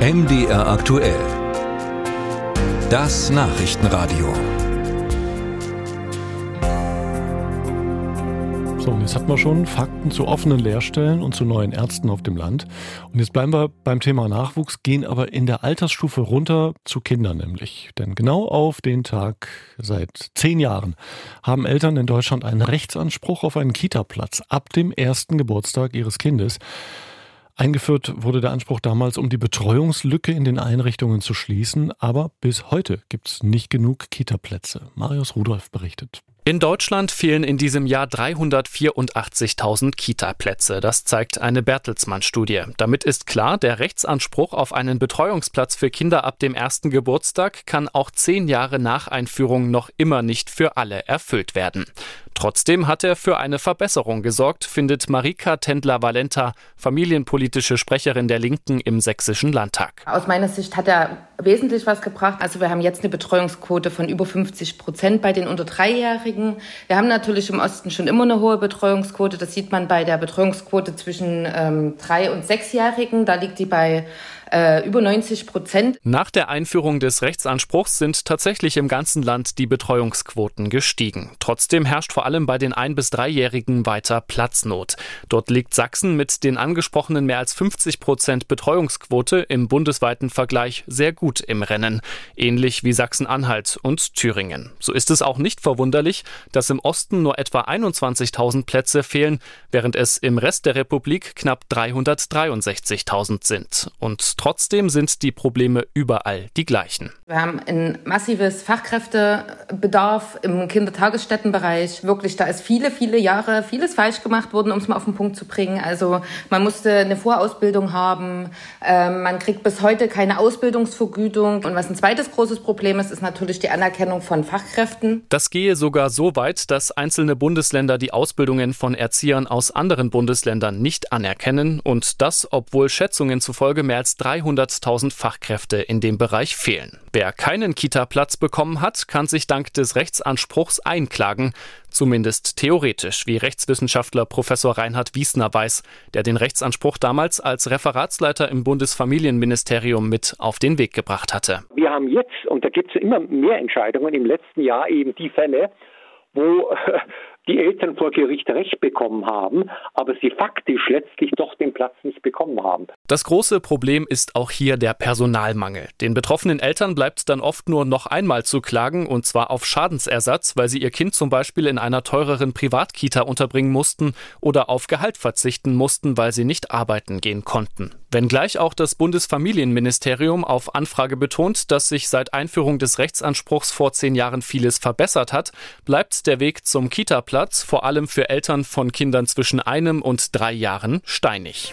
MDR aktuell. Das Nachrichtenradio. So, und jetzt hatten wir schon Fakten zu offenen Lehrstellen und zu neuen Ärzten auf dem Land. Und jetzt bleiben wir beim Thema Nachwuchs, gehen aber in der Altersstufe runter zu Kindern nämlich. Denn genau auf den Tag seit zehn Jahren haben Eltern in Deutschland einen Rechtsanspruch auf einen Kita-Platz ab dem ersten Geburtstag ihres Kindes. Eingeführt wurde der Anspruch damals, um die Betreuungslücke in den Einrichtungen zu schließen, aber bis heute gibt es nicht genug Kita-Plätze. Marius Rudolph berichtet. In Deutschland fehlen in diesem Jahr 384.000 Kita-Plätze. Das zeigt eine Bertelsmann-Studie. Damit ist klar, der Rechtsanspruch auf einen Betreuungsplatz für Kinder ab dem ersten Geburtstag kann auch zehn Jahre nach Einführung noch immer nicht für alle erfüllt werden. Trotzdem hat er für eine Verbesserung gesorgt, findet Marika Tendler-Valenta, familienpolitische Sprecherin der Linken im Sächsischen Landtag. Aus meiner Sicht hat er wesentlich was gebracht. Also wir haben jetzt eine Betreuungsquote von über 50 Prozent bei den unter Dreijährigen. Wir haben natürlich im Osten schon immer eine hohe Betreuungsquote. Das sieht man bei der Betreuungsquote zwischen ähm, drei und sechsjährigen. Da liegt die bei äh, über 90 Prozent. Nach der Einführung des Rechtsanspruchs sind tatsächlich im ganzen Land die Betreuungsquoten gestiegen. Trotzdem herrscht vor allem bei den ein- bis dreijährigen weiter Platznot. Dort liegt Sachsen mit den angesprochenen mehr als 50 Prozent Betreuungsquote im bundesweiten Vergleich sehr gut im Rennen, ähnlich wie Sachsen-Anhalt und Thüringen. So ist es auch nicht verwunderlich, dass im Osten nur etwa 21.000 Plätze fehlen, während es im Rest der Republik knapp 363.000 sind. Und Trotzdem sind die Probleme überall die gleichen. Wir haben ein massives Fachkräftebedarf im Kindertagesstättenbereich. Wirklich, da ist viele, viele Jahre vieles falsch gemacht worden, um es mal auf den Punkt zu bringen. Also man musste eine Vorausbildung haben. Ähm, man kriegt bis heute keine Ausbildungsvergütung. Und was ein zweites großes Problem ist, ist natürlich die Anerkennung von Fachkräften. Das gehe sogar so weit, dass einzelne Bundesländer die Ausbildungen von Erziehern aus anderen Bundesländern nicht anerkennen. Und das, obwohl Schätzungen zufolge mehr als 300.000 Fachkräfte in dem Bereich fehlen. Wer keinen Kita-Platz bekommen hat, kann sich dank des Rechtsanspruchs einklagen, zumindest theoretisch, wie Rechtswissenschaftler Professor Reinhard Wiesner weiß, der den Rechtsanspruch damals als Referatsleiter im Bundesfamilienministerium mit auf den Weg gebracht hatte. Wir haben jetzt, und da gibt es immer mehr Entscheidungen, im letzten Jahr eben die Fälle, wo die Eltern vor Gericht Recht bekommen haben, aber sie faktisch letztlich doch den Platz nicht bekommen haben. Das große Problem ist auch hier der Personalmangel. Den betroffenen Eltern bleibt dann oft nur noch einmal zu klagen, und zwar auf Schadensersatz, weil sie ihr Kind zum Beispiel in einer teureren Privatkita unterbringen mussten oder auf Gehalt verzichten mussten, weil sie nicht arbeiten gehen konnten. Wenngleich auch das Bundesfamilienministerium auf Anfrage betont, dass sich seit Einführung des Rechtsanspruchs vor zehn Jahren vieles verbessert hat, bleibt der Weg zum Kita-Platz vor allem für Eltern von Kindern zwischen einem und drei Jahren steinig.